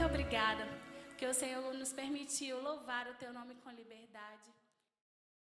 muito obrigada, porque o Senhor nos permitiu louvar o teu nome com liberdade.